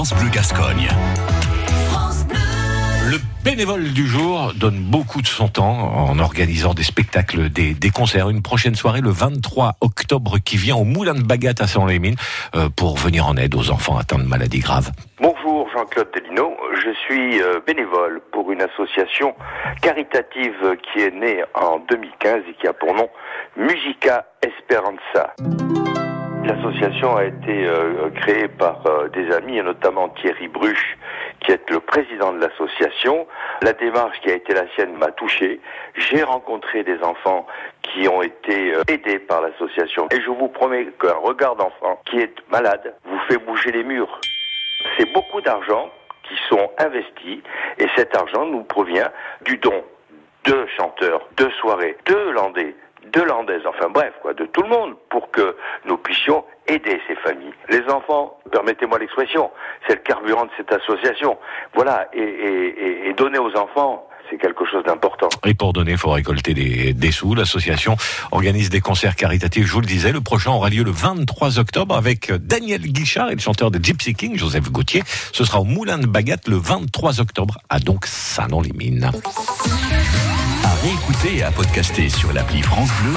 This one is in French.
France Bleu Gascogne. Le bénévole du jour donne beaucoup de son temps en organisant des spectacles, des, des concerts. Une prochaine soirée le 23 octobre qui vient au Moulin de Bagat à Saint-Lémine euh, pour venir en aide aux enfants atteints de maladies graves. Bonjour Jean-Claude Delino, je suis euh, bénévole pour une association caritative qui est née en 2015 et qui a pour nom Musica Esperanza. L'association a été euh, créée par euh, des amis, et notamment Thierry Bruch, qui est le président de l'association. La démarche qui a été la sienne m'a touché. J'ai rencontré des enfants qui ont été euh, aidés par l'association. Et je vous promets qu'un regard d'enfant qui est malade vous fait bouger les murs. C'est beaucoup d'argent qui sont investis et cet argent nous provient du don de chanteurs, de soirées, de landais, de landaises, enfin bref, quoi, de tout le monde pour que nous puissions aider ces familles. Les enfants, permettez-moi l'expression, c'est le carburant de cette association. Voilà, et, donner aux enfants, c'est quelque chose d'important. Et pour donner, il faut récolter des, sous. L'association organise des concerts caritatifs, je vous le disais. Le prochain aura lieu le 23 octobre avec Daniel Guichard et le chanteur de Gypsy King, Joseph Gauthier. Ce sera au Moulin de Bagat le 23 octobre à donc Saint-Nom-les-Mines. Et à podcaster sur l'appli France Bleu